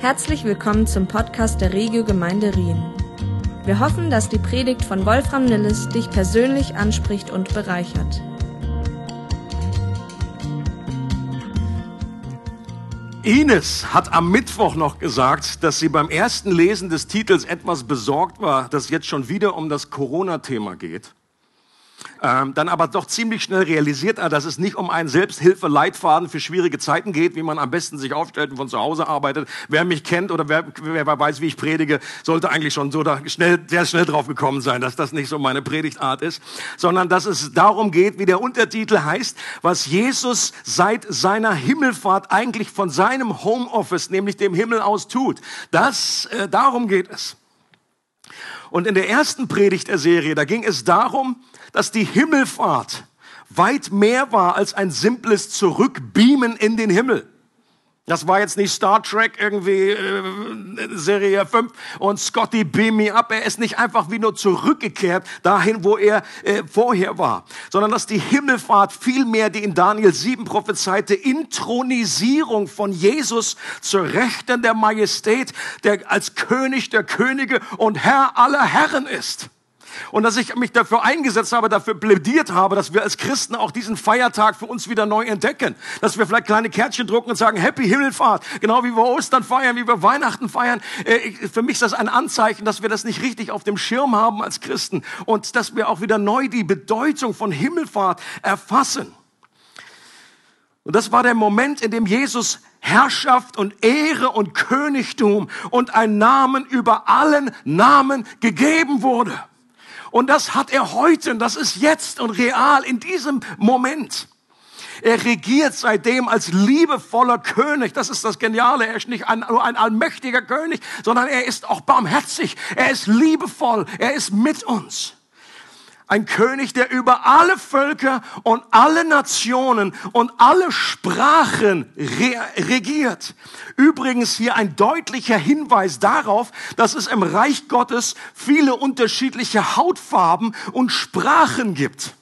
Herzlich willkommen zum Podcast der Regio Gemeinde Rien. Wir hoffen, dass die Predigt von Wolfram Nilles dich persönlich anspricht und bereichert. Ines hat am Mittwoch noch gesagt, dass sie beim ersten Lesen des Titels etwas besorgt war, dass jetzt schon wieder um das Corona-Thema geht. Ähm, dann aber doch ziemlich schnell realisiert er, dass es nicht um einen Selbsthilfe-Leitfaden für schwierige Zeiten geht, wie man am besten sich aufstellt und von zu Hause arbeitet. Wer mich kennt oder wer, wer weiß, wie ich predige, sollte eigentlich schon so da schnell, sehr schnell drauf gekommen sein, dass das nicht so meine Predigtart ist, sondern dass es darum geht, wie der Untertitel heißt, was Jesus seit seiner Himmelfahrt eigentlich von seinem Homeoffice, nämlich dem Himmel aus tut. Das, äh, darum geht es. Und in der ersten Predigt der Serie, da ging es darum, dass die Himmelfahrt weit mehr war als ein simples Zurückbeamen in den Himmel. Das war jetzt nicht Star Trek irgendwie äh, Serie 5 und Scotty beam me up. Er ist nicht einfach wie nur zurückgekehrt dahin, wo er äh, vorher war, sondern dass die Himmelfahrt vielmehr die in Daniel 7 prophezeite Intronisierung von Jesus zur Rechten der Majestät, der als König der Könige und Herr aller Herren ist und dass ich mich dafür eingesetzt habe, dafür plädiert habe, dass wir als Christen auch diesen Feiertag für uns wieder neu entdecken. Dass wir vielleicht kleine Kärtchen drucken und sagen, Happy Himmelfahrt. Genau wie wir Ostern feiern, wie wir Weihnachten feiern. Äh, für mich ist das ein Anzeichen, dass wir das nicht richtig auf dem Schirm haben als Christen und dass wir auch wieder neu die Bedeutung von Himmelfahrt erfassen. Und das war der Moment, in dem Jesus Herrschaft und Ehre und Königtum und ein Namen über allen Namen gegeben wurde. Und das hat er heute, und das ist jetzt und real in diesem Moment. Er regiert seitdem als liebevoller König. Das ist das Geniale. Er ist nicht ein, nur ein allmächtiger König, sondern er ist auch barmherzig. Er ist liebevoll. Er ist mit uns. Ein König, der über alle Völker und alle Nationen und alle Sprachen re regiert. Übrigens hier ein deutlicher Hinweis darauf, dass es im Reich Gottes viele unterschiedliche Hautfarben und Sprachen gibt.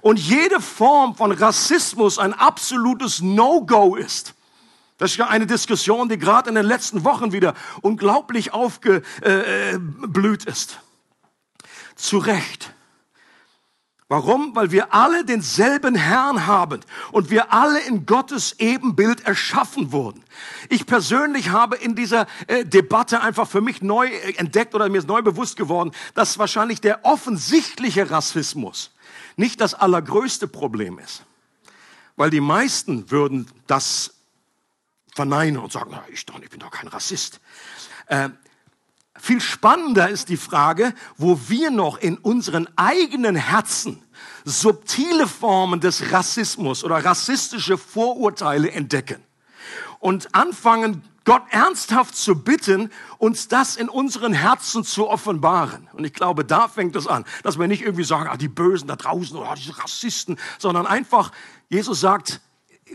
Und jede Form von Rassismus ein absolutes No-Go ist. Das ist ja eine Diskussion, die gerade in den letzten Wochen wieder unglaublich aufgeblüht äh, ist. Zu Recht. Warum? Weil wir alle denselben Herrn haben und wir alle in Gottes Ebenbild erschaffen wurden. Ich persönlich habe in dieser äh, Debatte einfach für mich neu äh, entdeckt oder mir ist neu bewusst geworden, dass wahrscheinlich der offensichtliche Rassismus nicht das allergrößte Problem ist. Weil die meisten würden das verneinen und sagen, na, ich, doch, ich bin doch kein Rassist. Äh, viel spannender ist die Frage, wo wir noch in unseren eigenen Herzen subtile Formen des Rassismus oder rassistische Vorurteile entdecken und anfangen, Gott ernsthaft zu bitten, uns das in unseren Herzen zu offenbaren. Und ich glaube, da fängt es an, dass wir nicht irgendwie sagen, ah, die Bösen da draußen oder diese Rassisten, sondern einfach, Jesus sagt,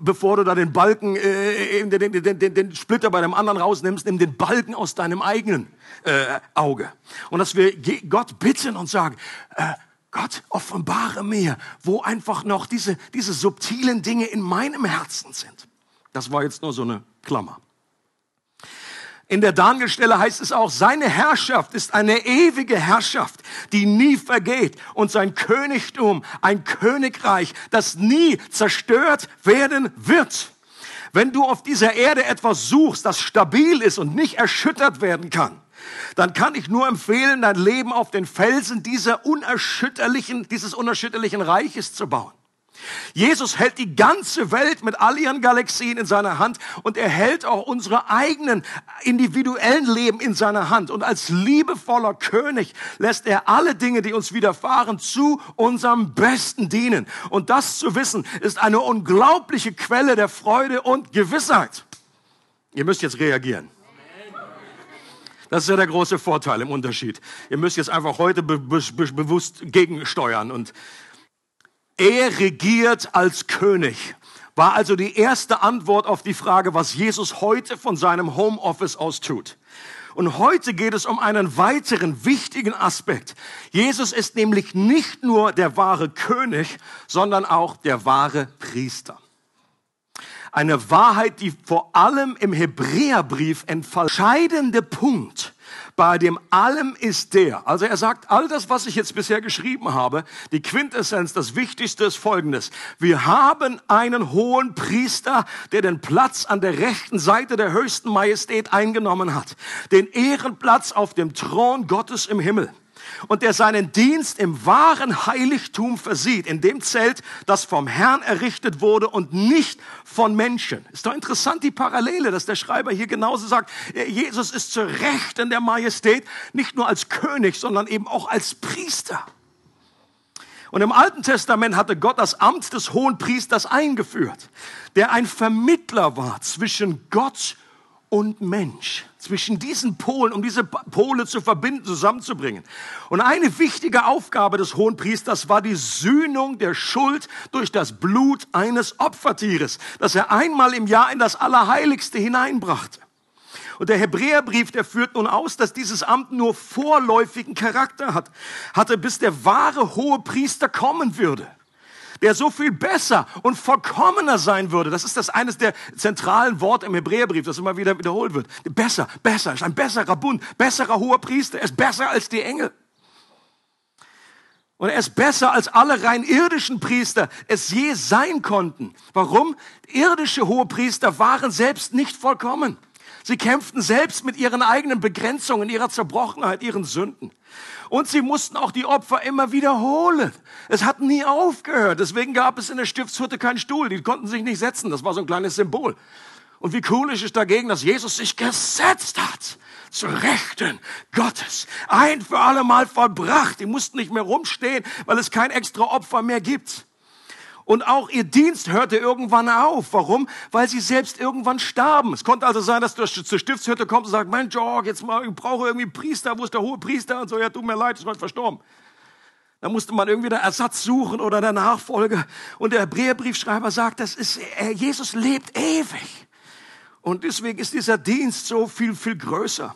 bevor du da den Balken, äh, den, den, den, den Splitter bei dem anderen rausnimmst, nimm den Balken aus deinem eigenen äh, Auge. Und dass wir Gott bitten und sagen, äh, Gott, offenbare mir, wo einfach noch diese, diese subtilen Dinge in meinem Herzen sind. Das war jetzt nur so eine Klammer. In der Danielstelle heißt es auch, seine Herrschaft ist eine ewige Herrschaft, die nie vergeht und sein Königtum ein Königreich, das nie zerstört werden wird. Wenn du auf dieser Erde etwas suchst, das stabil ist und nicht erschüttert werden kann, dann kann ich nur empfehlen, dein Leben auf den Felsen dieser unerschütterlichen, dieses unerschütterlichen Reiches zu bauen. Jesus hält die ganze Welt mit all ihren Galaxien in seiner Hand und er hält auch unsere eigenen individuellen Leben in seiner Hand. Und als liebevoller König lässt er alle Dinge, die uns widerfahren, zu unserem Besten dienen. Und das zu wissen, ist eine unglaubliche Quelle der Freude und Gewissheit. Ihr müsst jetzt reagieren. Das ist ja der große Vorteil im Unterschied. Ihr müsst jetzt einfach heute be be bewusst gegensteuern und er regiert als König. War also die erste Antwort auf die Frage, was Jesus heute von seinem Homeoffice aus tut. Und heute geht es um einen weiteren wichtigen Aspekt. Jesus ist nämlich nicht nur der wahre König, sondern auch der wahre Priester. Eine Wahrheit, die vor allem im Hebräerbrief entscheidende Punkt bei dem allem ist der. Also er sagt, all das, was ich jetzt bisher geschrieben habe, die Quintessenz, das Wichtigste ist Folgendes. Wir haben einen hohen Priester, der den Platz an der rechten Seite der höchsten Majestät eingenommen hat. Den Ehrenplatz auf dem Thron Gottes im Himmel und der seinen Dienst im wahren Heiligtum versieht, in dem Zelt, das vom Herrn errichtet wurde und nicht von Menschen. Ist doch interessant die Parallele, dass der Schreiber hier genauso sagt, Jesus ist zur Rechten der Majestät, nicht nur als König, sondern eben auch als Priester. Und im Alten Testament hatte Gott das Amt des hohen Priesters eingeführt, der ein Vermittler war zwischen Gott und Mensch. Zwischen diesen Polen, um diese Pole zu verbinden, zusammenzubringen. Und eine wichtige Aufgabe des Hohen Priesters war die Sühnung der Schuld durch das Blut eines Opfertieres, das er einmal im Jahr in das Allerheiligste hineinbrachte. Und der Hebräerbrief, der führt nun aus, dass dieses Amt nur vorläufigen Charakter hat, hatte, bis der wahre hohe Priester kommen würde der so viel besser und vollkommener sein würde. Das ist das eines der zentralen Worte im Hebräerbrief, das immer wieder wiederholt wird. Besser, besser, ist ein besserer Bund, besserer hoher Priester, er ist besser als die Engel. Und er ist besser als alle rein irdischen Priester es je sein konnten. Warum? Irdische hohe Priester waren selbst nicht vollkommen. Sie kämpften selbst mit ihren eigenen Begrenzungen, ihrer Zerbrochenheit, ihren Sünden. Und sie mussten auch die Opfer immer wiederholen. Es hat nie aufgehört. Deswegen gab es in der Stiftshütte keinen Stuhl. Die konnten sich nicht setzen. Das war so ein kleines Symbol. Und wie cool ist es dagegen, dass Jesus sich gesetzt hat zu Rechten Gottes. Ein für alle Mal vollbracht. Die mussten nicht mehr rumstehen, weil es kein extra Opfer mehr gibt. Und auch ihr Dienst hörte irgendwann auf. Warum? Weil sie selbst irgendwann starben. Es konnte also sein, dass du zur Stiftshütte kommst und sagst, mein George, jetzt mal, ich brauche irgendwie einen Priester. Wo ist der hohe Priester? Und so, ja, tut mir leid, ist heute verstorben. Da musste man irgendwie einen Ersatz suchen oder der Nachfolger. Und der Hebräerbriefschreiber sagt, das ist, äh, Jesus lebt ewig. Und deswegen ist dieser Dienst so viel, viel größer.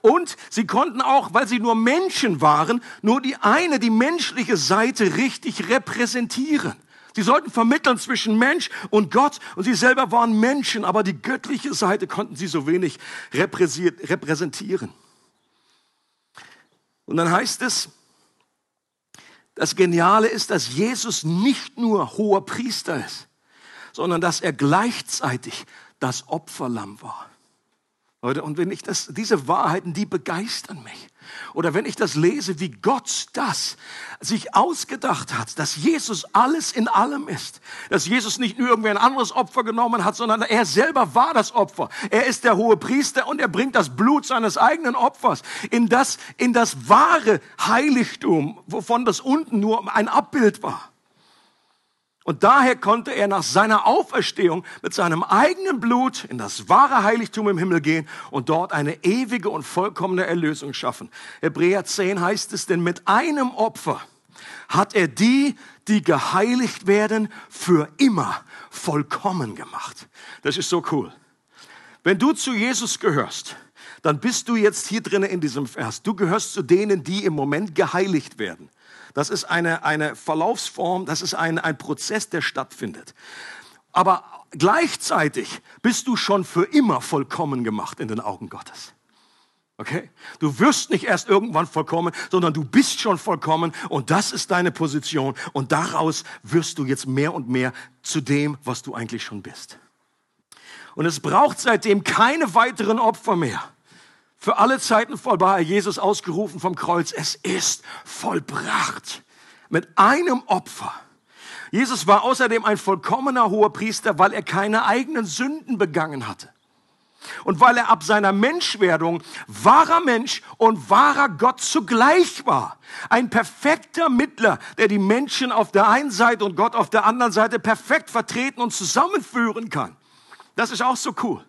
Und sie konnten auch, weil sie nur Menschen waren, nur die eine, die menschliche Seite richtig repräsentieren. Sie sollten vermitteln zwischen Mensch und Gott und sie selber waren Menschen, aber die göttliche Seite konnten sie so wenig repräsentieren. Und dann heißt es, das Geniale ist, dass Jesus nicht nur hoher Priester ist, sondern dass er gleichzeitig das Opferlamm war. Leute, und wenn ich das, diese Wahrheiten, die begeistern mich. Oder wenn ich das lese, wie Gott das sich ausgedacht hat, dass Jesus alles in allem ist. Dass Jesus nicht nur irgendwie ein anderes Opfer genommen hat, sondern er selber war das Opfer. Er ist der hohe Priester und er bringt das Blut seines eigenen Opfers in das, in das wahre Heiligtum, wovon das unten nur ein Abbild war. Und daher konnte er nach seiner Auferstehung mit seinem eigenen Blut in das wahre Heiligtum im Himmel gehen und dort eine ewige und vollkommene Erlösung schaffen. Hebräer 10 heißt es, denn mit einem Opfer hat er die, die geheiligt werden, für immer vollkommen gemacht. Das ist so cool. Wenn du zu Jesus gehörst, dann bist du jetzt hier drinnen in diesem Vers. Du gehörst zu denen, die im Moment geheiligt werden. Das ist eine, eine Verlaufsform, das ist ein, ein Prozess, der stattfindet. Aber gleichzeitig bist du schon für immer vollkommen gemacht in den Augen Gottes. Okay? Du wirst nicht erst irgendwann vollkommen, sondern du bist schon vollkommen und das ist deine Position und daraus wirst du jetzt mehr und mehr zu dem, was du eigentlich schon bist. Und es braucht seitdem keine weiteren Opfer mehr für alle Zeiten vollbar, Jesus ausgerufen vom Kreuz, es ist vollbracht. Mit einem Opfer. Jesus war außerdem ein vollkommener hoher Priester, weil er keine eigenen Sünden begangen hatte. Und weil er ab seiner Menschwerdung wahrer Mensch und wahrer Gott zugleich war. Ein perfekter Mittler, der die Menschen auf der einen Seite und Gott auf der anderen Seite perfekt vertreten und zusammenführen kann. Das ist auch so cool.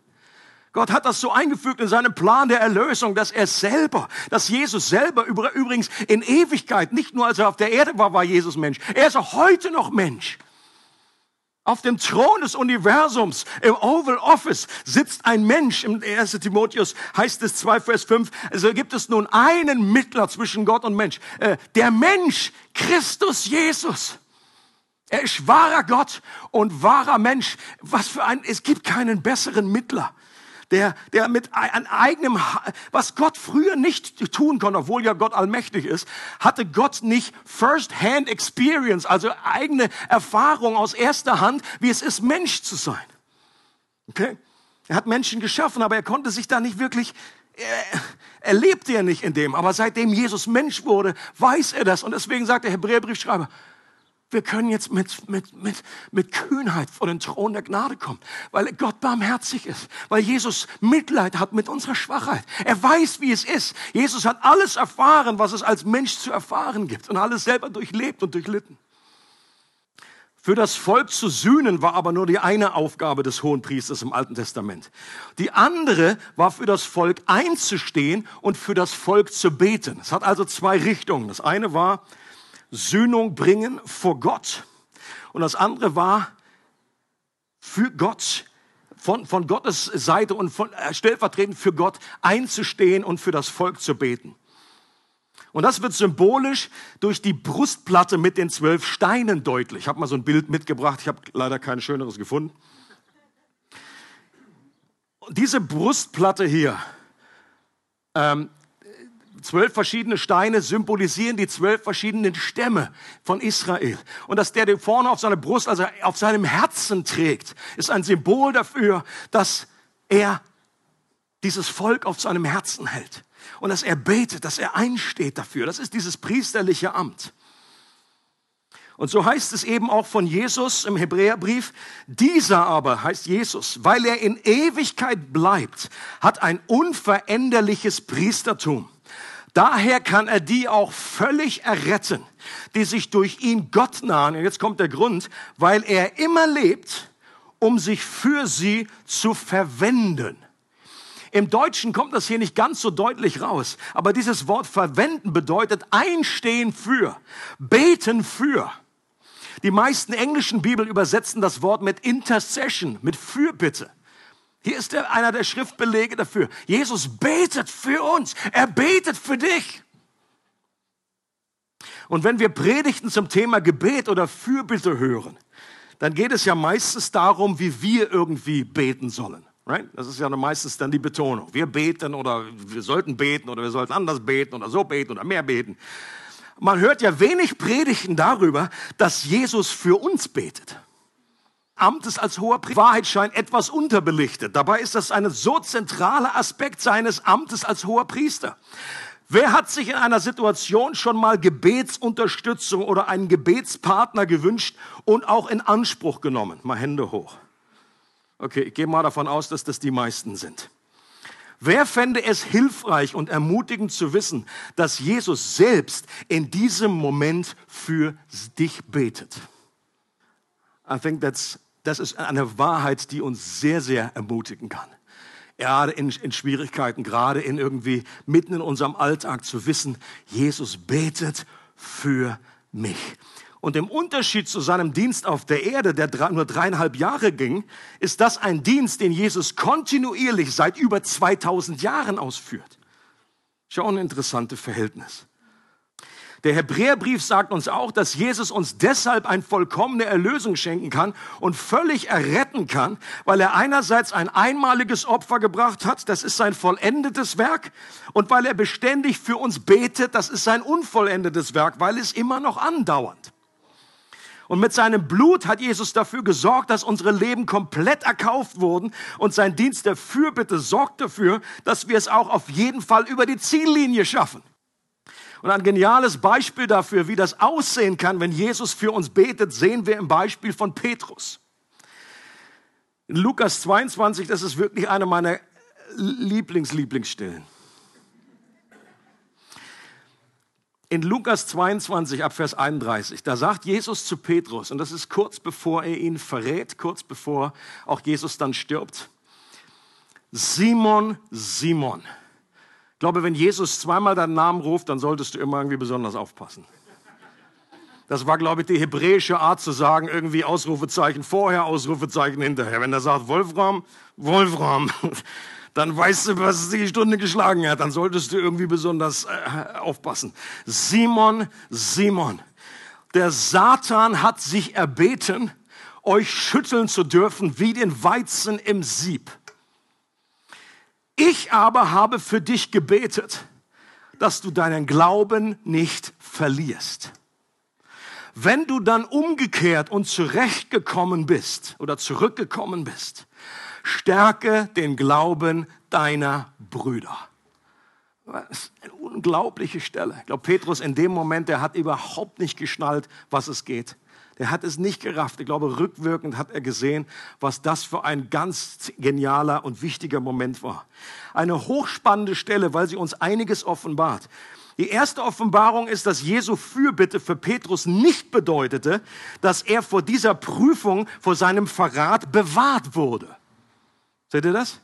Gott hat das so eingefügt in seinem Plan der Erlösung, dass er selber, dass Jesus selber übrigens in Ewigkeit, nicht nur als er auf der Erde war, war Jesus Mensch. Er ist auch heute noch Mensch. Auf dem Thron des Universums, im Oval Office, sitzt ein Mensch. Im 1. Timotheus heißt es 2 Vers 5. Also gibt es nun einen Mittler zwischen Gott und Mensch. Äh, der Mensch, Christus Jesus. Er ist wahrer Gott und wahrer Mensch. Was für ein, es gibt keinen besseren Mittler der, der mit einem eigenem, was Gott früher nicht tun konnte, obwohl ja Gott allmächtig ist, hatte Gott nicht First-Hand Experience, also eigene Erfahrung aus erster Hand, wie es ist, Mensch zu sein. Okay? Er hat Menschen geschaffen, aber er konnte sich da nicht wirklich, er, er lebte ja nicht in dem. Aber seitdem Jesus Mensch wurde, weiß er das. Und deswegen sagt der Hebräerbriefschreiber, wir können jetzt mit, mit, mit, mit Kühnheit vor den Thron der Gnade kommen, weil Gott barmherzig ist, weil Jesus Mitleid hat mit unserer Schwachheit. Er weiß, wie es ist. Jesus hat alles erfahren, was es als Mensch zu erfahren gibt und alles selber durchlebt und durchlitten. Für das Volk zu sühnen war aber nur die eine Aufgabe des Hohen Priesters im Alten Testament. Die andere war für das Volk einzustehen und für das Volk zu beten. Es hat also zwei Richtungen. Das eine war, Sühnung bringen vor Gott. Und das andere war für Gott, von, von Gottes Seite und von, äh, stellvertretend für Gott einzustehen und für das Volk zu beten. Und das wird symbolisch durch die Brustplatte mit den zwölf Steinen deutlich. Ich habe mal so ein Bild mitgebracht, ich habe leider kein schöneres gefunden. Und diese Brustplatte hier, ähm, Zwölf verschiedene Steine symbolisieren die zwölf verschiedenen Stämme von Israel. Und dass der den vorne auf seiner Brust, also auf seinem Herzen trägt, ist ein Symbol dafür, dass er dieses Volk auf seinem Herzen hält. Und dass er betet, dass er einsteht dafür. Das ist dieses priesterliche Amt. Und so heißt es eben auch von Jesus im Hebräerbrief, dieser aber heißt Jesus, weil er in Ewigkeit bleibt, hat ein unveränderliches Priestertum. Daher kann er die auch völlig erretten, die sich durch ihn Gott nahen. Und jetzt kommt der Grund, weil er immer lebt, um sich für sie zu verwenden. Im Deutschen kommt das hier nicht ganz so deutlich raus, aber dieses Wort verwenden bedeutet einstehen für, beten für. Die meisten englischen Bibeln übersetzen das Wort mit Intercession, mit Fürbitte. Hier ist der, einer der Schriftbelege dafür. Jesus betet für uns. Er betet für dich. Und wenn wir Predigten zum Thema Gebet oder Fürbitte hören, dann geht es ja meistens darum, wie wir irgendwie beten sollen. Right? Das ist ja meistens dann die Betonung. Wir beten oder wir sollten beten oder wir sollten anders beten oder so beten oder mehr beten. Man hört ja wenig Predigten darüber, dass Jesus für uns betet. Amtes als hoher Priester. Wahrheit scheint etwas unterbelichtet. Dabei ist das ein so zentraler Aspekt seines Amtes als hoher Priester. Wer hat sich in einer Situation schon mal Gebetsunterstützung oder einen Gebetspartner gewünscht und auch in Anspruch genommen? Mal Hände hoch. Okay, ich gehe mal davon aus, dass das die meisten sind. Wer fände es hilfreich und ermutigend zu wissen, dass Jesus selbst in diesem Moment für dich betet? I think that's das ist eine Wahrheit, die uns sehr, sehr ermutigen kann. Gerade in, in Schwierigkeiten, gerade in irgendwie mitten in unserem Alltag zu wissen, Jesus betet für mich. Und im Unterschied zu seinem Dienst auf der Erde, der nur dreieinhalb Jahre ging, ist das ein Dienst, den Jesus kontinuierlich seit über 2000 Jahren ausführt. Schon ein interessantes Verhältnis. Der Hebräerbrief sagt uns auch, dass Jesus uns deshalb eine vollkommene Erlösung schenken kann und völlig erretten kann, weil er einerseits ein einmaliges Opfer gebracht hat, das ist sein vollendetes Werk, und weil er beständig für uns betet, das ist sein unvollendetes Werk, weil es immer noch andauert. Und mit seinem Blut hat Jesus dafür gesorgt, dass unsere Leben komplett erkauft wurden. Und sein Dienst der Fürbitte sorgt dafür, dass wir es auch auf jeden Fall über die Ziellinie schaffen. Und ein geniales Beispiel dafür, wie das aussehen kann, wenn Jesus für uns betet, sehen wir im Beispiel von Petrus. In Lukas 22, das ist wirklich eine meiner Lieblings-Lieblingsstellen. In Lukas 22 ab Vers 31, da sagt Jesus zu Petrus, und das ist kurz bevor er ihn verrät, kurz bevor auch Jesus dann stirbt, Simon, Simon. Ich glaube, wenn Jesus zweimal deinen Namen ruft, dann solltest du immer irgendwie besonders aufpassen. Das war, glaube ich, die hebräische Art zu sagen, irgendwie Ausrufezeichen vorher, Ausrufezeichen hinterher. Wenn er sagt Wolfram, Wolfram, dann weißt du, was die Stunde geschlagen hat. Dann solltest du irgendwie besonders äh, aufpassen. Simon, Simon. Der Satan hat sich erbeten, euch schütteln zu dürfen wie den Weizen im Sieb. Ich aber habe für dich gebetet, dass du deinen Glauben nicht verlierst. Wenn du dann umgekehrt und zurechtgekommen bist oder zurückgekommen bist, stärke den Glauben deiner Brüder. Das ist eine unglaubliche Stelle. Ich glaube, Petrus in dem Moment, der hat überhaupt nicht geschnallt, was es geht. Der hat es nicht gerafft. Ich glaube, rückwirkend hat er gesehen, was das für ein ganz genialer und wichtiger Moment war. Eine hochspannende Stelle, weil sie uns einiges offenbart. Die erste Offenbarung ist, dass Jesu Fürbitte für Petrus nicht bedeutete, dass er vor dieser Prüfung, vor seinem Verrat bewahrt wurde. Seht ihr das?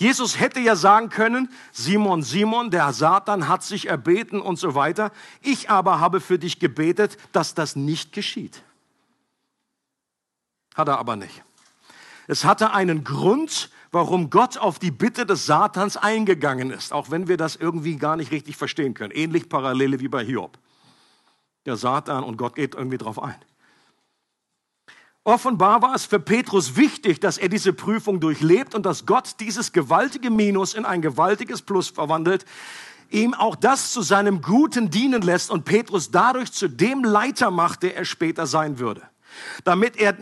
Jesus hätte ja sagen können, Simon, Simon, der Satan hat sich erbeten und so weiter. Ich aber habe für dich gebetet, dass das nicht geschieht. Hat er aber nicht. Es hatte einen Grund, warum Gott auf die Bitte des Satans eingegangen ist, auch wenn wir das irgendwie gar nicht richtig verstehen können. Ähnlich Parallele wie bei Hiob. Der Satan und Gott geht irgendwie drauf ein. Offenbar war es für Petrus wichtig, dass er diese Prüfung durchlebt und dass Gott dieses gewaltige Minus in ein gewaltiges Plus verwandelt, ihm auch das zu seinem Guten dienen lässt und Petrus dadurch zu dem Leiter macht, der er später sein würde. Damit er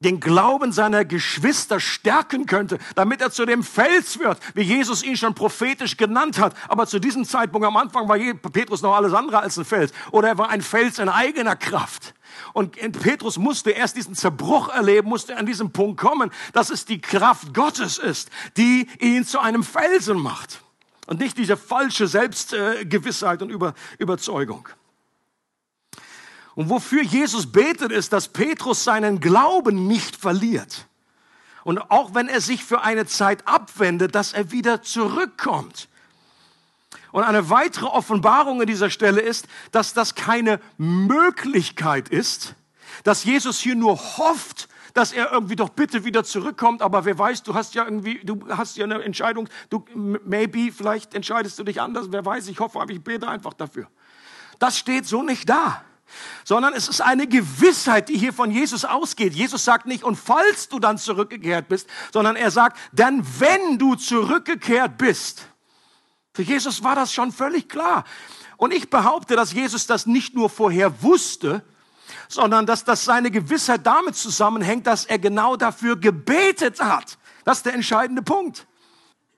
den Glauben seiner Geschwister stärken könnte, damit er zu dem Fels wird, wie Jesus ihn schon prophetisch genannt hat. Aber zu diesem Zeitpunkt am Anfang war Petrus noch alles andere als ein Fels. Oder er war ein Fels in eigener Kraft. Und Petrus musste erst diesen Zerbruch erleben, musste an diesem Punkt kommen, dass es die Kraft Gottes ist, die ihn zu einem Felsen macht. Und nicht diese falsche Selbstgewissheit und Überzeugung. Und wofür Jesus betet, ist, dass Petrus seinen Glauben nicht verliert. Und auch wenn er sich für eine Zeit abwendet, dass er wieder zurückkommt. Und eine weitere Offenbarung in dieser Stelle ist, dass das keine Möglichkeit ist, dass Jesus hier nur hofft, dass er irgendwie doch bitte wieder zurückkommt, aber wer weiß, du hast ja irgendwie, du hast ja eine Entscheidung, du, maybe, vielleicht entscheidest du dich anders, wer weiß, ich hoffe, aber ich bete einfach dafür. Das steht so nicht da sondern es ist eine Gewissheit, die hier von Jesus ausgeht. Jesus sagt nicht, und falls du dann zurückgekehrt bist, sondern er sagt, denn wenn du zurückgekehrt bist. Für Jesus war das schon völlig klar. Und ich behaupte, dass Jesus das nicht nur vorher wusste, sondern dass das seine Gewissheit damit zusammenhängt, dass er genau dafür gebetet hat. Das ist der entscheidende Punkt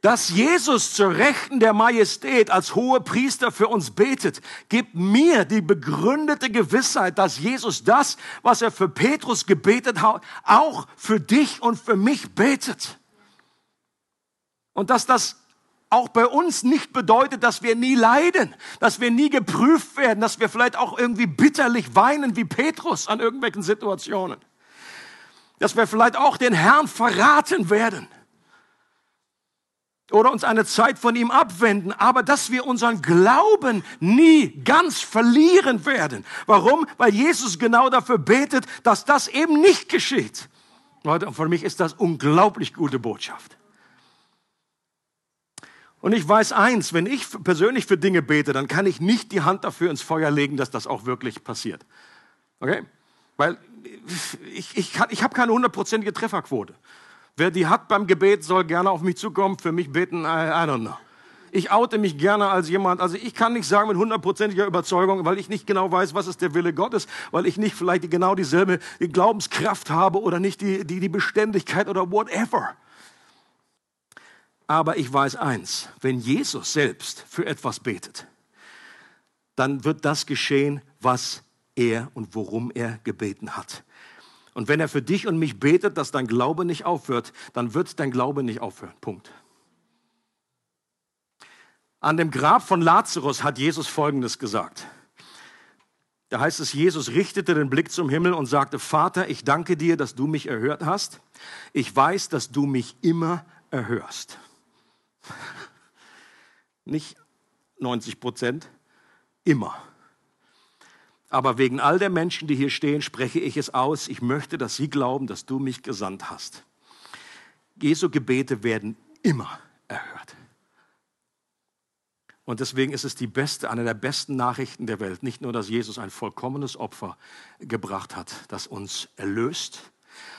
dass Jesus zur Rechten der Majestät als hohe Priester für uns betet, gibt mir die begründete Gewissheit, dass Jesus das, was er für Petrus gebetet hat, auch für dich und für mich betet. Und dass das auch bei uns nicht bedeutet, dass wir nie leiden, dass wir nie geprüft werden, dass wir vielleicht auch irgendwie bitterlich weinen wie Petrus an irgendwelchen Situationen. Dass wir vielleicht auch den Herrn verraten werden oder uns eine Zeit von ihm abwenden, aber dass wir unseren Glauben nie ganz verlieren werden. Warum? Weil Jesus genau dafür betet, dass das eben nicht geschieht. Leute, und für mich ist das unglaublich gute Botschaft. Und ich weiß eins, wenn ich persönlich für Dinge bete, dann kann ich nicht die Hand dafür ins Feuer legen, dass das auch wirklich passiert. Okay? Weil ich, ich, ich habe keine hundertprozentige Trefferquote. Wer die hat beim Gebet, soll gerne auf mich zukommen, für mich beten, I, I don't know. Ich oute mich gerne als jemand, also ich kann nicht sagen mit hundertprozentiger Überzeugung, weil ich nicht genau weiß, was ist der Wille Gottes, weil ich nicht vielleicht genau dieselbe die Glaubenskraft habe oder nicht die, die, die Beständigkeit oder whatever. Aber ich weiß eins, wenn Jesus selbst für etwas betet, dann wird das geschehen, was er und worum er gebeten hat. Und wenn er für dich und mich betet, dass dein Glaube nicht aufhört, dann wird dein Glaube nicht aufhören. Punkt. An dem Grab von Lazarus hat Jesus Folgendes gesagt. Da heißt es, Jesus richtete den Blick zum Himmel und sagte, Vater, ich danke dir, dass du mich erhört hast. Ich weiß, dass du mich immer erhörst. Nicht 90 Prozent, immer. Aber wegen all der Menschen, die hier stehen, spreche ich es aus. Ich möchte, dass sie glauben, dass du mich gesandt hast. Jesu Gebete werden immer erhört. Und deswegen ist es die beste, eine der besten Nachrichten der Welt. Nicht nur, dass Jesus ein vollkommenes Opfer gebracht hat, das uns erlöst,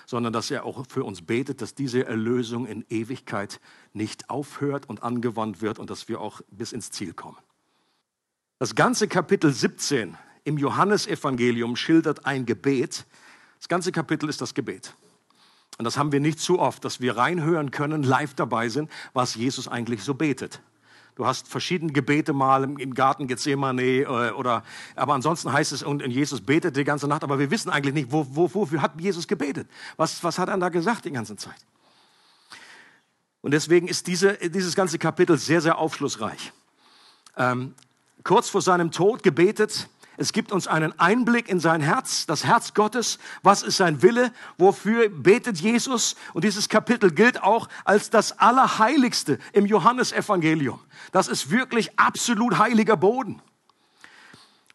sondern dass er auch für uns betet, dass diese Erlösung in Ewigkeit nicht aufhört und angewandt wird und dass wir auch bis ins Ziel kommen. Das ganze Kapitel 17 im Johannesevangelium schildert ein Gebet. Das ganze Kapitel ist das Gebet. Und das haben wir nicht zu oft, dass wir reinhören können, live dabei sind, was Jesus eigentlich so betet. Du hast verschiedene Gebete mal im, Garten Gethsemane äh, oder, aber ansonsten heißt es, und Jesus betet die ganze Nacht, aber wir wissen eigentlich nicht, wo, wo, wofür hat Jesus gebetet? Was, was hat er da gesagt die ganze Zeit? Und deswegen ist diese, dieses ganze Kapitel sehr, sehr aufschlussreich. Ähm, kurz vor seinem Tod gebetet, es gibt uns einen Einblick in sein Herz, das Herz Gottes. Was ist sein Wille? Wofür betet Jesus? Und dieses Kapitel gilt auch als das Allerheiligste im Johannesevangelium. Das ist wirklich absolut heiliger Boden.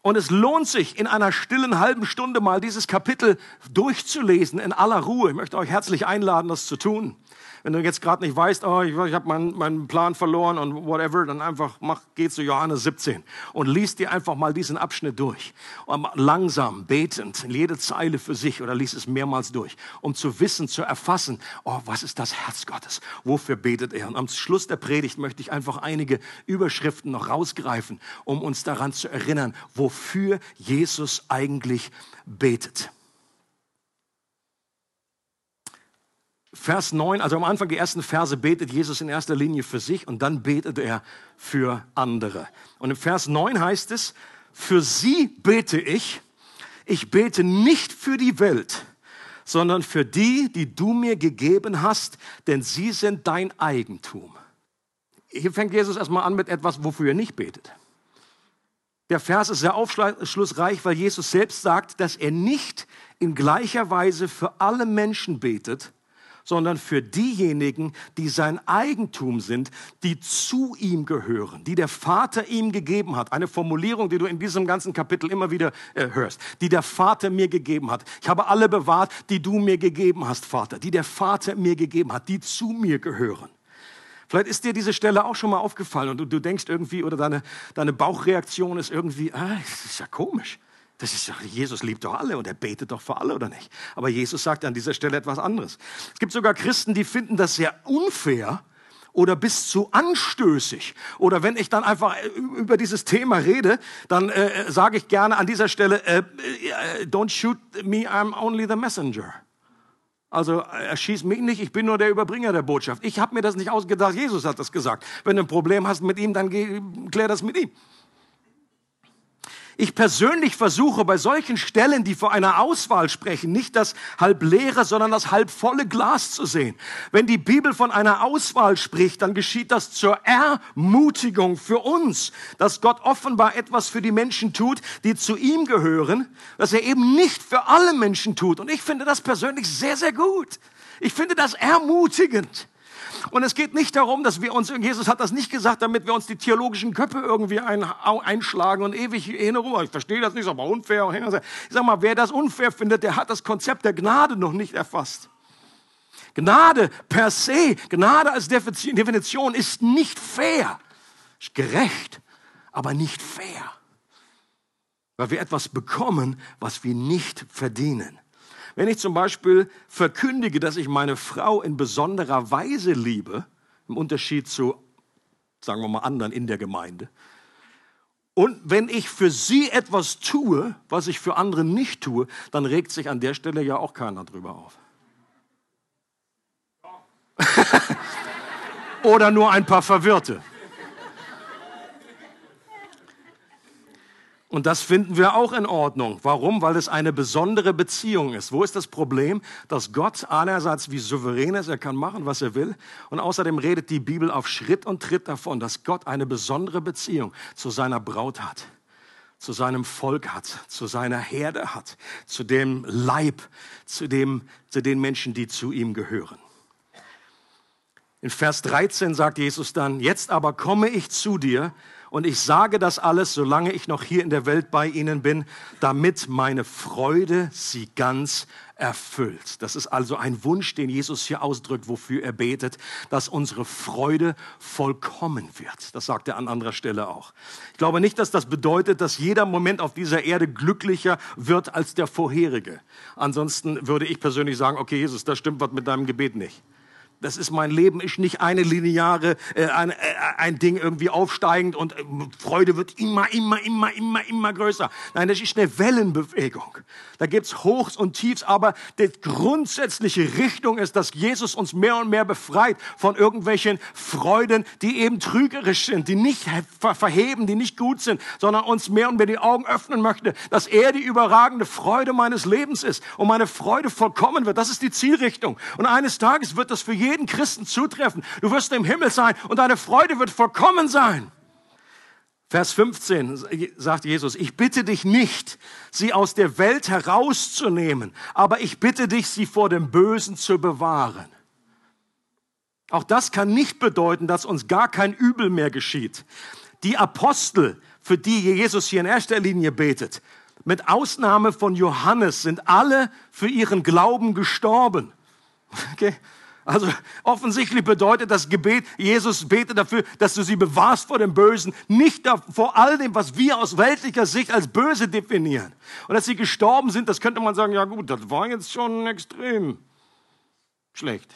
Und es lohnt sich, in einer stillen halben Stunde mal dieses Kapitel durchzulesen in aller Ruhe. Ich möchte euch herzlich einladen, das zu tun. Wenn du jetzt gerade nicht weißt, oh, ich, ich habe meinen, meinen Plan verloren und whatever, dann einfach mach, geh zu Johannes 17 und lies dir einfach mal diesen Abschnitt durch. Und langsam, betend, jede Zeile für sich oder lies es mehrmals durch, um zu wissen, zu erfassen, oh, was ist das Herz Gottes? Wofür betet er? Und am Schluss der Predigt möchte ich einfach einige Überschriften noch rausgreifen, um uns daran zu erinnern, wofür Jesus eigentlich betet. Vers 9, also am Anfang die ersten Verse betet Jesus in erster Linie für sich und dann betet er für andere. Und im Vers 9 heißt es, für sie bete ich, ich bete nicht für die Welt, sondern für die, die du mir gegeben hast, denn sie sind dein Eigentum. Hier fängt Jesus erstmal an mit etwas, wofür er nicht betet. Der Vers ist sehr aufschlussreich, weil Jesus selbst sagt, dass er nicht in gleicher Weise für alle Menschen betet, sondern für diejenigen, die sein Eigentum sind, die zu ihm gehören, die der Vater ihm gegeben hat. Eine Formulierung, die du in diesem ganzen Kapitel immer wieder äh, hörst, die der Vater mir gegeben hat. Ich habe alle bewahrt, die du mir gegeben hast, Vater, die der Vater mir gegeben hat, die zu mir gehören. Vielleicht ist dir diese Stelle auch schon mal aufgefallen und du, du denkst irgendwie, oder deine, deine Bauchreaktion ist irgendwie, ah, das ist ja komisch. Das ist doch, Jesus liebt doch alle und er betet doch für alle, oder nicht? Aber Jesus sagt an dieser Stelle etwas anderes. Es gibt sogar Christen, die finden das sehr unfair oder bis zu anstößig. Oder wenn ich dann einfach äh, über dieses Thema rede, dann äh, sage ich gerne an dieser Stelle, äh, äh, don't shoot me, I'm only the messenger. Also erschieß mich nicht, ich bin nur der Überbringer der Botschaft. Ich habe mir das nicht ausgedacht, Jesus hat das gesagt. Wenn du ein Problem hast mit ihm, dann klär das mit ihm. Ich persönlich versuche bei solchen Stellen, die vor einer Auswahl sprechen, nicht das halb leere, sondern das halb volle Glas zu sehen. Wenn die Bibel von einer Auswahl spricht, dann geschieht das zur Ermutigung für uns, dass Gott offenbar etwas für die Menschen tut, die zu ihm gehören, dass er eben nicht für alle Menschen tut. Und ich finde das persönlich sehr, sehr gut. Ich finde das ermutigend. Und es geht nicht darum, dass wir uns, Jesus hat das nicht gesagt, damit wir uns die theologischen Köpfe irgendwie ein, einschlagen und ewig in Ruhe. Ich verstehe das nicht, ist aber unfair. Ich sag mal, wer das unfair findet, der hat das Konzept der Gnade noch nicht erfasst. Gnade per se, Gnade als Definition ist nicht fair. Ist gerecht, aber nicht fair. Weil wir etwas bekommen, was wir nicht verdienen. Wenn ich zum Beispiel verkündige, dass ich meine Frau in besonderer Weise liebe, im Unterschied zu, sagen wir mal, anderen in der Gemeinde, und wenn ich für sie etwas tue, was ich für andere nicht tue, dann regt sich an der Stelle ja auch keiner drüber auf. Oder nur ein paar Verwirrte. Und das finden wir auch in Ordnung. Warum? Weil es eine besondere Beziehung ist. Wo ist das Problem? Dass Gott einerseits wie souverän ist, er kann machen, was er will. Und außerdem redet die Bibel auf Schritt und Tritt davon, dass Gott eine besondere Beziehung zu seiner Braut hat, zu seinem Volk hat, zu seiner Herde hat, zu dem Leib, zu, dem, zu den Menschen, die zu ihm gehören. In Vers 13 sagt Jesus dann, jetzt aber komme ich zu dir Und ich sage das alles, solange ich noch hier in der Welt bei ihnen bin, damit meine Freude sie ganz erfüllt. Das ist also ein Wunsch, den Jesus hier ausdrückt, wofür er betet, dass unsere Freude vollkommen wird. Das sagt er an anderer Stelle auch. Ich glaube nicht, dass das bedeutet, dass jeder Moment auf dieser Erde glücklicher wird als der vorherige. Ansonsten würde ich persönlich sagen, okay, Jesus, da stimmt was mit deinem Gebet nicht. Das ist mein Leben, ist nicht eine lineare, äh, ein, äh, ein Ding irgendwie aufsteigend und äh, Freude wird immer, immer, immer, immer, immer größer. Nein, das ist eine Wellenbewegung. Da gibt's Hochs und Tiefs, aber die grundsätzliche Richtung ist, dass Jesus uns mehr und mehr befreit von irgendwelchen Freuden, die eben trügerisch sind, die nicht ver verheben, die nicht gut sind, sondern uns mehr und mehr die Augen öffnen möchte, dass er die überragende Freude meines Lebens ist und meine Freude vollkommen wird. Das ist die Zielrichtung. Und eines Tages wird das für jeden jeden Christen zutreffen. Du wirst im Himmel sein und deine Freude wird vollkommen sein. Vers 15 sagt Jesus, ich bitte dich nicht, sie aus der Welt herauszunehmen, aber ich bitte dich, sie vor dem Bösen zu bewahren. Auch das kann nicht bedeuten, dass uns gar kein Übel mehr geschieht. Die Apostel, für die Jesus hier in erster Linie betet, mit Ausnahme von Johannes, sind alle für ihren Glauben gestorben. Okay? Also offensichtlich bedeutet das Gebet, Jesus bete dafür, dass du sie bewahrst vor dem Bösen, nicht vor all dem, was wir aus weltlicher Sicht als böse definieren. Und dass sie gestorben sind, das könnte man sagen, ja gut, das war jetzt schon extrem schlecht.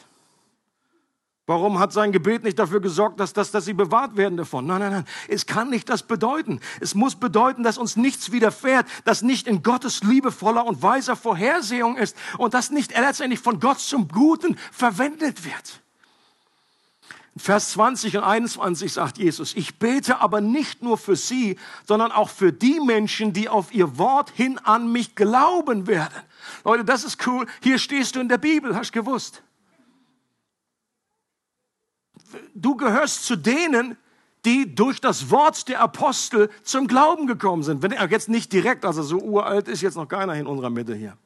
Warum hat sein Gebet nicht dafür gesorgt, dass, dass, dass sie bewahrt werden davon? Nein, nein, nein. Es kann nicht das bedeuten. Es muss bedeuten, dass uns nichts widerfährt, dass nicht in Gottes liebevoller und weiser Vorhersehung ist und dass nicht letztendlich von Gott zum Guten verwendet wird. Vers 20 und 21 sagt Jesus, ich bete aber nicht nur für sie, sondern auch für die Menschen, die auf ihr Wort hin an mich glauben werden. Leute, das ist cool. Hier stehst du in der Bibel, hast gewusst du gehörst zu denen, die durch das Wort der Apostel zum Glauben gekommen sind. Wenn jetzt nicht direkt, also so uralt ist jetzt noch keiner in unserer Mitte hier.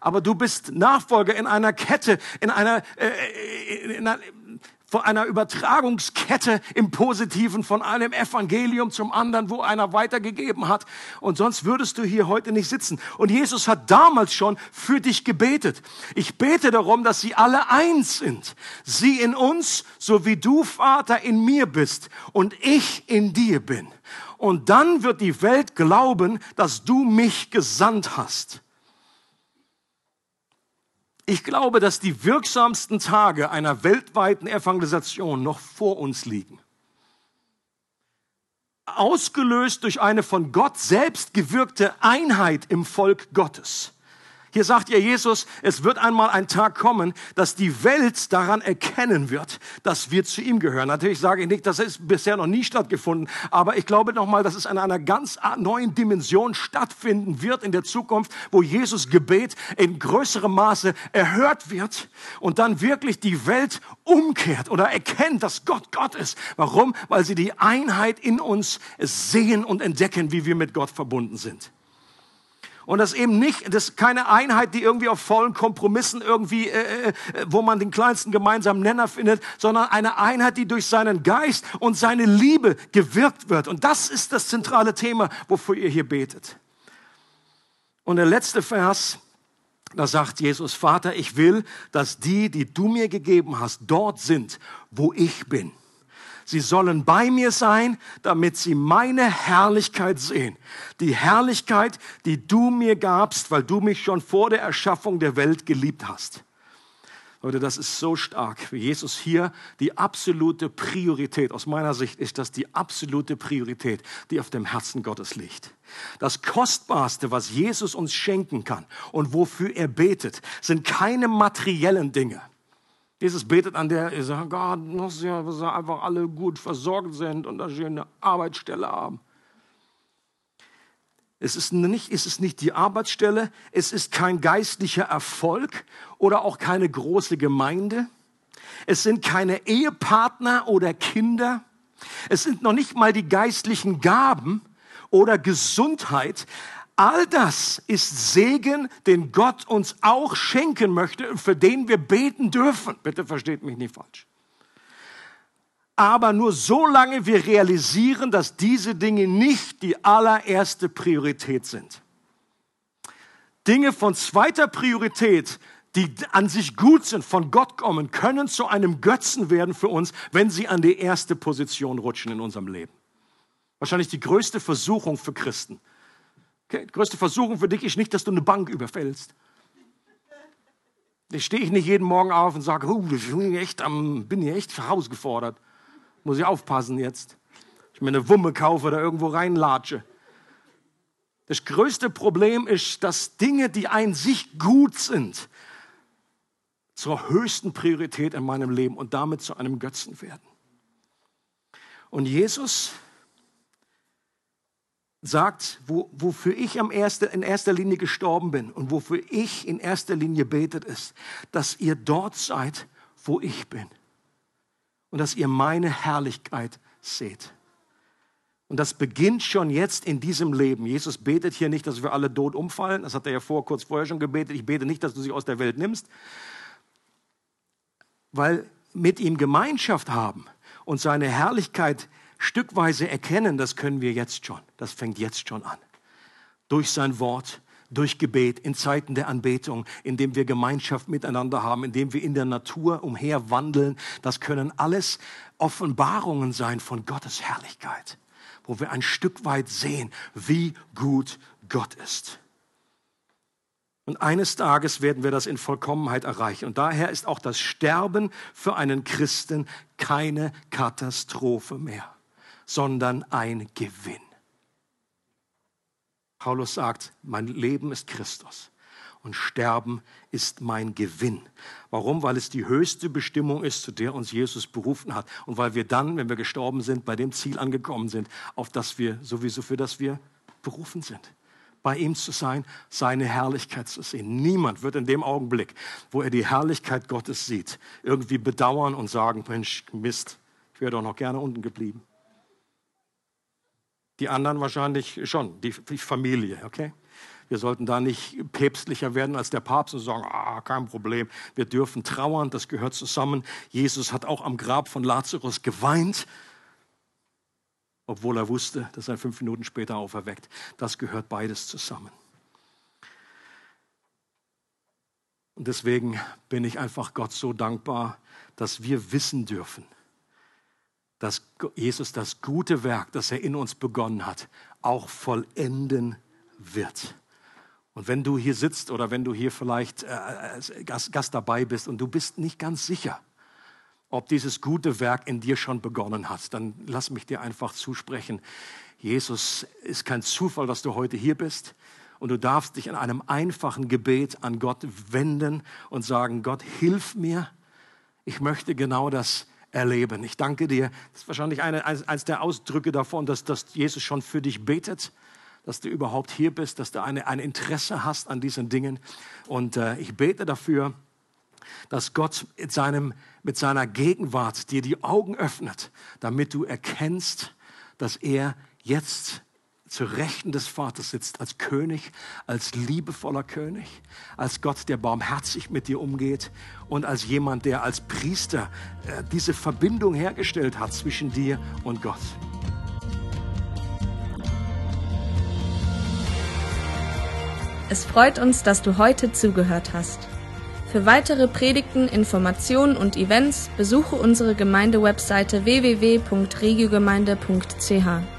Aber du bist Nachfolger in einer Kette, in einer, äh, in einer von einer Übertragungskette im Positiven, von einem Evangelium zum anderen, wo einer weitergegeben hat. Und sonst würdest du hier heute nicht sitzen. Und Jesus hat damals schon für dich gebetet. Ich bete darum, dass sie alle eins sind. Sie in uns, so wie du, Vater, in mir bist und ich in dir bin. Und dann wird die Welt glauben, dass du mich gesandt hast. Ich glaube, dass die wirksamsten Tage einer weltweiten Evangelisation noch vor uns liegen. Ausgelöst durch eine von Gott selbst gewirkte Einheit im Volk Gottes. Hier sagt ja Jesus, es wird einmal ein Tag kommen, dass die Welt daran erkennen wird, dass wir zu ihm gehören. Natürlich sage ich nicht, das ist bisher noch nie stattgefunden, aber ich glaube nochmal, dass es in einer ganz neuen Dimension stattfinden wird in der Zukunft, wo Jesus Gebet in größerem Maße erhört wird und dann wirklich die Welt umkehrt oder erkennt, dass Gott Gott ist. Warum? Weil sie die Einheit in uns sehen und entdecken, wie wir mit Gott verbunden sind. Und das eben nicht, das ist keine Einheit, die irgendwie auf vollen Kompromissen irgendwie, äh, äh, wo man den kleinsten gemeinsamen Nenner findet, sondern eine Einheit, die durch seinen Geist und seine Liebe gewirkt wird. Und das ist das zentrale Thema, wofür ihr hier betet. Und der letzte Vers, da sagt Jesus, Vater, ich will, dass die, die du mir gegeben hast, dort sind, wo ich bin. Sie sollen bei mir sein, damit sie meine Herrlichkeit sehen. Die Herrlichkeit, die du mir gabst, weil du mich schon vor der Erschaffung der Welt geliebt hast. Leute, das ist so stark, wie Jesus hier die absolute Priorität, aus meiner Sicht ist das die absolute Priorität, die auf dem Herzen Gottes liegt. Das Kostbarste, was Jesus uns schenken kann und wofür er betet, sind keine materiellen Dinge. Jesus betet an der, er sagt, Gott, dass sie einfach alle gut versorgt sind und eine schöne Arbeitsstelle haben. Es ist, nicht, es ist nicht die Arbeitsstelle, es ist kein geistlicher Erfolg oder auch keine große Gemeinde. Es sind keine Ehepartner oder Kinder. Es sind noch nicht mal die geistlichen Gaben oder Gesundheit. All das ist Segen, den Gott uns auch schenken möchte und für den wir beten dürfen. Bitte versteht mich nicht falsch. aber nur solange wir realisieren, dass diese Dinge nicht die allererste Priorität sind. Dinge von zweiter Priorität, die an sich gut sind, von Gott kommen, können zu einem Götzen werden für uns, wenn sie an die erste Position rutschen in unserem Leben. Wahrscheinlich die größte Versuchung für Christen. Okay? Die größte Versuchung für dich ist nicht, dass du eine Bank überfällst. Da stehe ich nicht jeden Morgen auf und sage, ich bin hier echt herausgefordert. Muss ich aufpassen jetzt. Ich mir eine Wumme kaufe oder irgendwo reinlatsche. Das größte Problem ist, dass Dinge, die ein sich gut sind, zur höchsten Priorität in meinem Leben und damit zu einem Götzen werden. Und Jesus sagt, wo, wofür ich am erste, in erster Linie gestorben bin und wofür ich in erster Linie betet, ist, dass ihr dort seid, wo ich bin. Und dass ihr meine Herrlichkeit seht. Und das beginnt schon jetzt in diesem Leben. Jesus betet hier nicht, dass wir alle tot umfallen. Das hat er ja vor, kurz vorher schon gebetet. Ich bete nicht, dass du sie aus der Welt nimmst. Weil mit ihm Gemeinschaft haben und seine Herrlichkeit stückweise erkennen, das können wir jetzt schon. Das fängt jetzt schon an. Durch sein Wort, durch Gebet, in Zeiten der Anbetung, indem wir Gemeinschaft miteinander haben, indem wir in der Natur umherwandeln. Das können alles Offenbarungen sein von Gottes Herrlichkeit, wo wir ein Stück weit sehen, wie gut Gott ist. Und eines Tages werden wir das in Vollkommenheit erreichen. Und daher ist auch das Sterben für einen Christen keine Katastrophe mehr sondern ein Gewinn. Paulus sagt, mein Leben ist Christus und Sterben ist mein Gewinn. Warum? Weil es die höchste Bestimmung ist, zu der uns Jesus berufen hat. Und weil wir dann, wenn wir gestorben sind, bei dem Ziel angekommen sind, auf das wir sowieso für das wir berufen sind. Bei ihm zu sein, seine Herrlichkeit zu sehen. Niemand wird in dem Augenblick, wo er die Herrlichkeit Gottes sieht, irgendwie bedauern und sagen, Mensch, Mist, ich wäre doch noch gerne unten geblieben. Die anderen wahrscheinlich schon, die, Familie, okay? Wir sollten da nicht päpstlicher werden als der Papst und sagen, ah, kein Problem, wir dürfen trauern, das gehört zusammen. Jesus hat auch am Grab von Lazarus geweint, obwohl er wusste, dass er fünf Minuten später auferweckt. Das gehört beides zusammen. Und deswegen bin ich einfach Gott so dankbar, dass wir wissen dürfen, dass Jesus das gute Werk, das er in uns begonnen hat, auch vollenden wird. Und wenn du hier sitzt oder wenn du hier vielleicht äh, Gast, Gast dabei bist und du bist nicht ganz sicher, ob dieses gute Werk in dir schon begonnen hat, dann lass mich dir einfach zusprechen. Jesus ist kein Zufall, dass du heute hier bist. Und du darfst dich in einem einfachen Gebet an Gott wenden und sagen, Gott, hilf mir. Ich möchte genau das erleben. Ich danke dir. Das ist wahrscheinlich eine, eines der Ausdrücke davon, dass, dass Jesus schon für dich betet, dass du überhaupt hier bist, dass du eine, ein Interesse hast an diesen Dingen. Und äh, ich bete dafür, dass Gott mit, seinem, mit seiner Gegenwart dir die Augen öffnet, damit du erkennst, dass er jetzt zu Rechten des Vaters sitzt, als König, als liebevoller König, als Gott, der barmherzig mit dir umgeht und als jemand, der als Priester äh, diese Verbindung hergestellt hat zwischen dir und Gott. Es freut uns, dass du heute zugehört hast. Für weitere Predigten, Informationen und Events besuche unsere Gemeindewebseite www.regiogemeinde.ch.